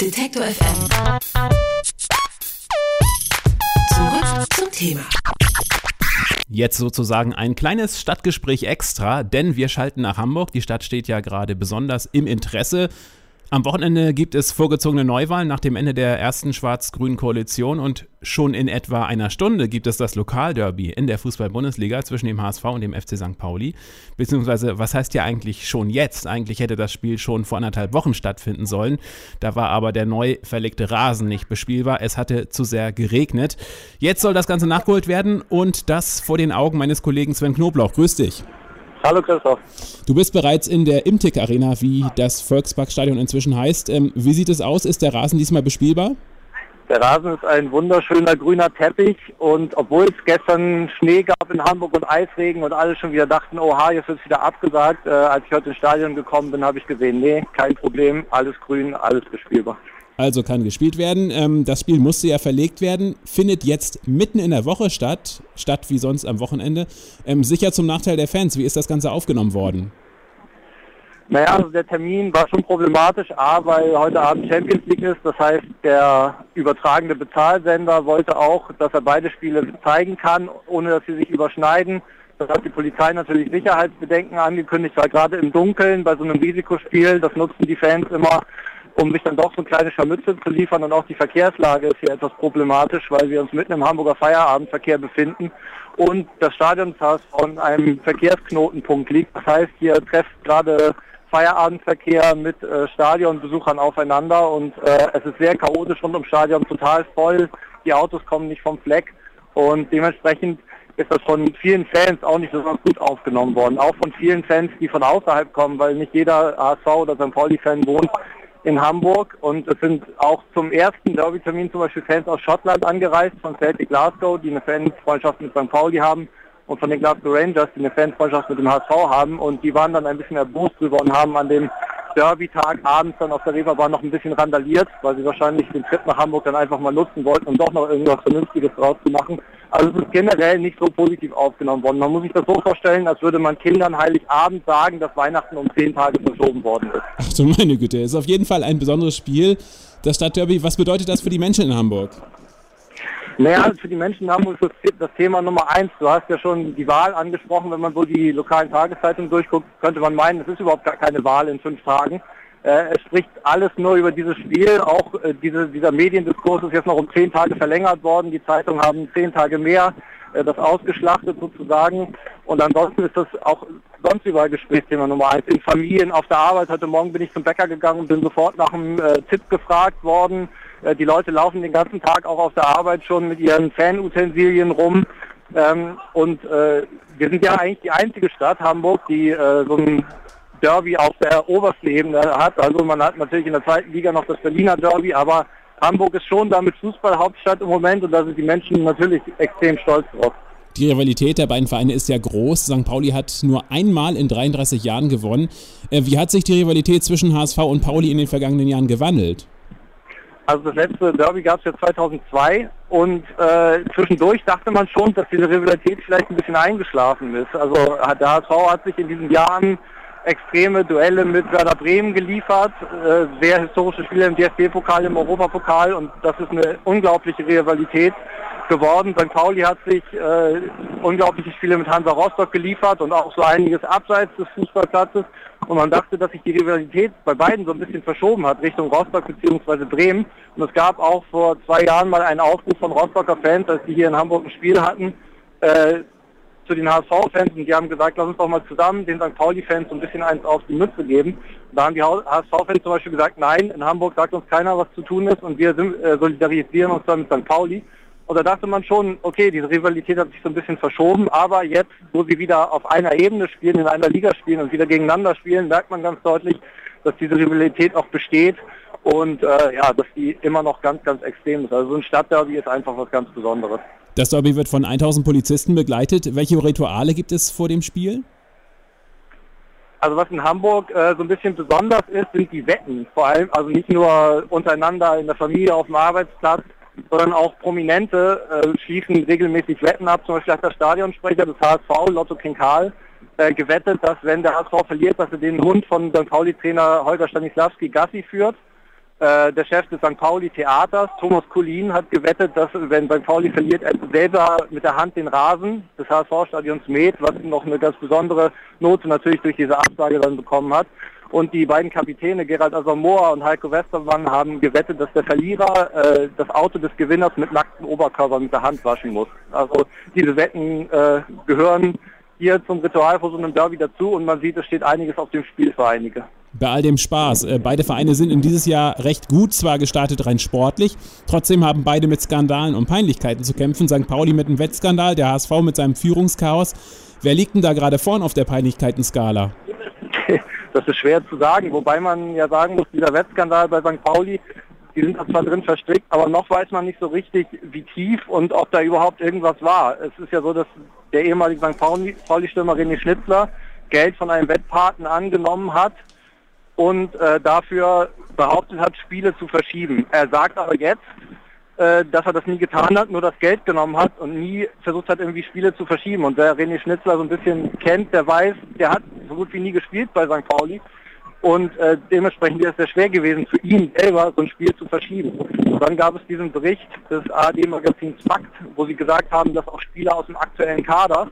Detektor FM. Zurück zum Thema. Jetzt sozusagen ein kleines Stadtgespräch extra, denn wir schalten nach Hamburg. Die Stadt steht ja gerade besonders im Interesse. Am Wochenende gibt es vorgezogene Neuwahlen nach dem Ende der ersten schwarz-grünen Koalition und schon in etwa einer Stunde gibt es das Lokalderby in der Fußball-Bundesliga zwischen dem HSV und dem FC St. Pauli. Beziehungsweise, was heißt ja eigentlich schon jetzt? Eigentlich hätte das Spiel schon vor anderthalb Wochen stattfinden sollen. Da war aber der neu verlegte Rasen nicht bespielbar. Es hatte zu sehr geregnet. Jetzt soll das Ganze nachgeholt werden und das vor den Augen meines Kollegen Sven Knoblauch. Grüß dich. Hallo Christoph. Du bist bereits in der Imtic Arena, wie das Volksparkstadion inzwischen heißt. Ähm, wie sieht es aus? Ist der Rasen diesmal bespielbar? Der Rasen ist ein wunderschöner grüner Teppich und obwohl es gestern Schnee gab in Hamburg und Eisregen und alle schon wieder dachten, oha, jetzt wird es wieder abgesagt, äh, als ich heute ins Stadion gekommen bin, habe ich gesehen, nee, kein Problem, alles grün, alles bespielbar also kann gespielt werden. Ähm, das Spiel musste ja verlegt werden, findet jetzt mitten in der Woche statt, statt wie sonst am Wochenende. Ähm, sicher zum Nachteil der Fans. Wie ist das Ganze aufgenommen worden? Naja, also der Termin war schon problematisch, A, weil heute Abend Champions League ist. Das heißt, der übertragende Bezahlsender wollte auch, dass er beide Spiele zeigen kann, ohne dass sie sich überschneiden. Das hat die Polizei natürlich Sicherheitsbedenken angekündigt, weil gerade im Dunkeln bei so einem Risikospiel, das nutzen die Fans immer, um sich dann doch so kleine Scharmütze zu liefern. Und auch die Verkehrslage ist hier etwas problematisch, weil wir uns mitten im Hamburger Feierabendverkehr befinden und das Stadion von einem Verkehrsknotenpunkt liegt. Das heißt, hier trefft gerade Feierabendverkehr mit äh, Stadionbesuchern aufeinander und äh, es ist sehr chaotisch rund ums Stadion, total voll. Die Autos kommen nicht vom Fleck und dementsprechend ist das von vielen Fans auch nicht so gut aufgenommen worden. Auch von vielen Fans, die von außerhalb kommen, weil nicht jeder ASV oder St. Pauli-Fan wohnt in Hamburg und es sind auch zum ersten Derby-Termin zum Beispiel Fans aus Schottland angereist, von Celtic Glasgow, die eine Fanfreundschaft mit St. Pauli haben und von den Glasgow Rangers, die eine Fanfreundschaft mit dem HSV haben und die waren dann ein bisschen erbost drüber und haben an dem Derby-Tag abends dann auf der Reeperbahn noch ein bisschen randaliert, weil sie wahrscheinlich den Trip nach Hamburg dann einfach mal nutzen wollten, um doch noch irgendwas Vernünftiges draus zu machen. Also es ist generell nicht so positiv aufgenommen worden. Man muss sich das so vorstellen, als würde man Kindern Heiligabend sagen, dass Weihnachten um zehn Tage verschoben worden ist. Ach du meine Güte, ist auf jeden Fall ein besonderes Spiel. Das Stadtderby, was bedeutet das für die Menschen in Hamburg? Naja, für die Menschen Hamburg ist das Thema Nummer eins. Du hast ja schon die Wahl angesprochen. Wenn man so die lokalen Tageszeitungen durchguckt, könnte man meinen, es ist überhaupt gar keine Wahl in fünf Tagen. Äh, es spricht alles nur über dieses Spiel. Auch äh, diese, dieser Mediendiskurs ist jetzt noch um zehn Tage verlängert worden. Die Zeitungen haben zehn Tage mehr äh, das ausgeschlachtet sozusagen. Und ansonsten ist das auch sonst überall Gesprächsthema Nummer eins. In Familien, auf der Arbeit. Heute Morgen bin ich zum Bäcker gegangen und bin sofort nach einem äh, Tipp gefragt worden. Äh, die Leute laufen den ganzen Tag auch auf der Arbeit schon mit ihren Fanutensilien rum. Ähm, und äh, wir sind ja eigentlich die einzige Stadt, Hamburg, die äh, so ein Derby auf der obersten Ebene hat. Also man hat natürlich in der zweiten Liga noch das Berliner Derby, aber Hamburg ist schon damit Fußballhauptstadt im Moment und da sind die Menschen natürlich extrem stolz drauf. Die Rivalität der beiden Vereine ist ja groß. St. Pauli hat nur einmal in 33 Jahren gewonnen. Äh, wie hat sich die Rivalität zwischen HSV und Pauli in den vergangenen Jahren gewandelt? Also das letzte Derby gab es ja 2002 und äh, zwischendurch dachte man schon, dass diese Rivalität vielleicht ein bisschen eingeschlafen ist. Also der HSV hat sich in diesen Jahren extreme Duelle mit Werder Bremen geliefert, äh, sehr historische Spiele im DFB-Pokal, im Europapokal und das ist eine unglaubliche Rivalität geworden. St. Pauli hat sich äh, unglaubliche Spiele mit Hansa Rostock geliefert und auch so einiges abseits des Fußballplatzes. Und man dachte, dass sich die Rivalität bei beiden so ein bisschen verschoben hat Richtung Rostock bzw. Bremen. Und es gab auch vor zwei Jahren mal einen Aufruf von Rostocker Fans, als die hier in Hamburg ein Spiel hatten, äh, zu den HSV-Fans und die haben gesagt, lass uns doch mal zusammen den St. Pauli-Fans so ein bisschen eins auf die Mütze geben. Und da haben die HSV-Fans zum Beispiel gesagt, nein, in Hamburg sagt uns keiner, was zu tun ist und wir äh, solidarisieren uns dann mit St. Pauli. Und da dachte man schon, okay, diese Rivalität hat sich so ein bisschen verschoben, aber jetzt, wo sie wieder auf einer Ebene spielen, in einer Liga spielen und wieder gegeneinander spielen, merkt man ganz deutlich, dass diese Rivalität auch besteht und äh, ja, dass die immer noch ganz, ganz extrem ist. Also so ein Stadtderby ist einfach was ganz Besonderes. Das Derby wird von 1000 Polizisten begleitet. Welche Rituale gibt es vor dem Spiel? Also was in Hamburg äh, so ein bisschen besonders ist, sind die Wetten. Vor allem, also nicht nur untereinander in der Familie, auf dem Arbeitsplatz, sondern auch Prominente äh, schließen regelmäßig Wetten ab. Zum Beispiel hat der Stadionsprecher des HSV, Lotto King Karl, äh, gewettet, dass wenn der HSV verliert, dass er den Hund von St. Pauli-Trainer Holger Stanislavski Gassi führt. Äh, der Chef des St. Pauli Theaters, Thomas Kulin, hat gewettet, dass wenn St. Pauli verliert, er selber mit der Hand den Rasen des HSV-Stadions mäht, was noch eine ganz besondere Note natürlich durch diese Absage dann bekommen hat. Und die beiden Kapitäne Gerald Asamoah und Heiko Westermann haben gewettet, dass der Verlierer äh, das Auto des Gewinners mit nacktem Oberkörper mit der Hand waschen muss. Also diese Wetten äh, gehören hier zum Ritual vor so einem Derby dazu und man sieht, es steht einiges auf dem Spiel für einige bei all dem Spaß. Äh, beide Vereine sind in dieses Jahr recht gut, zwar gestartet rein sportlich, trotzdem haben beide mit Skandalen und Peinlichkeiten zu kämpfen. St. Pauli mit einem Wettskandal, der HSV mit seinem Führungschaos. Wer liegt denn da gerade vorn auf der Peinlichkeiten-Skala? Das ist schwer zu sagen, wobei man ja sagen muss, dieser Wettskandal bei St. Pauli, die sind da zwar drin verstrickt, aber noch weiß man nicht so richtig, wie tief und ob da überhaupt irgendwas war. Es ist ja so, dass der ehemalige St. Pauli-Stürmer René Schnitzler Geld von einem Wettpaten angenommen hat, und äh, dafür behauptet hat, Spiele zu verschieben. Er sagt aber jetzt, äh, dass er das nie getan hat, nur das Geld genommen hat und nie versucht hat, irgendwie Spiele zu verschieben. Und wer René Schnitzler so ein bisschen kennt, der weiß, der hat so gut wie nie gespielt bei St. Pauli. Und äh, dementsprechend ist es sehr schwer gewesen, für ihn selber so ein Spiel zu verschieben. Und dann gab es diesen Bericht des ARD-Magazins Fakt, wo sie gesagt haben, dass auch Spieler aus dem aktuellen Kader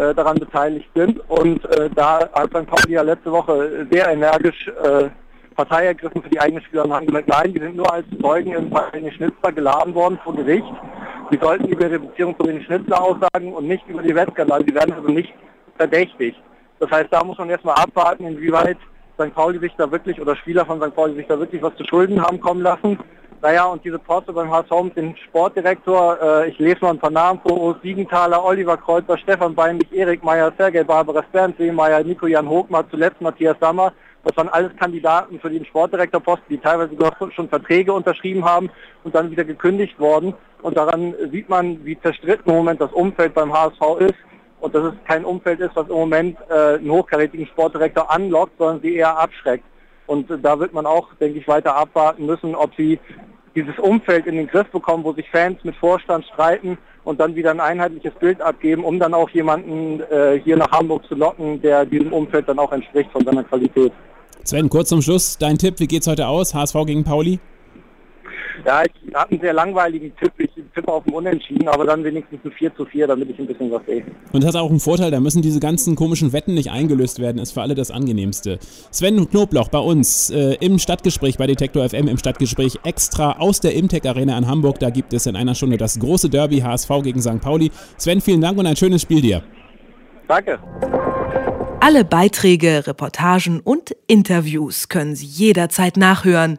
äh, daran beteiligt sind. Und äh, da hat St. Pauli ja letzte Woche sehr energisch äh, Partei ergriffen für die eigenen Spieler und haben gesagt, nein, die sind nur als Zeugen im Fall René Schnitzler geladen worden vor Gericht. Sie sollten über ihre Beziehung zu René Schnitzler aussagen und nicht über die Wettskandale. Sie werden also nicht verdächtig. Das heißt, da muss man erstmal abwarten, inwieweit St. Pauli sich da wirklich oder Spieler von St. Pauli sich da wirklich was zu Schulden haben kommen lassen. Naja, und diese Poste beim HSV mit dem Sportdirektor, äh, ich lese mal ein paar Namen vor, Siegenthaler, Oliver Kreuzer, Stefan Beinlich, Erik Meyer, Sergei Barbara Bernd Seemeyer, Nico-Jan Hochmar, zuletzt Matthias Sammer. Das waren alles Kandidaten für den Sportdirektorposten, die teilweise schon Verträge unterschrieben haben und dann wieder gekündigt worden. Und daran sieht man, wie zerstritten im Moment das Umfeld beim HSV ist. Und dass es kein Umfeld ist, was im Moment äh, einen hochkarätigen Sportdirektor anlockt, sondern sie eher abschreckt. Und da wird man auch, denke ich, weiter abwarten müssen, ob sie dieses Umfeld in den Griff bekommen, wo sich Fans mit Vorstand streiten und dann wieder ein einheitliches Bild abgeben, um dann auch jemanden äh, hier nach Hamburg zu locken, der diesem Umfeld dann auch entspricht von seiner Qualität. Sven, kurz zum Schluss, dein Tipp, wie geht's heute aus? HSV gegen Pauli? Ja, ich habe einen sehr langweiligen Tipp. Ich tippe auf dem Unentschieden, aber dann wenigstens ein 4 zu 4, damit ich ein bisschen was sehe. Und das hat auch einen Vorteil, da müssen diese ganzen komischen Wetten nicht eingelöst werden, ist für alle das Angenehmste. Sven Knobloch bei uns äh, im Stadtgespräch bei Detektor FM, im Stadtgespräch extra aus der Imtech Arena in Hamburg. Da gibt es in einer Stunde das große Derby HSV gegen St. Pauli. Sven, vielen Dank und ein schönes Spiel dir. Danke. Alle Beiträge, Reportagen und Interviews können Sie jederzeit nachhören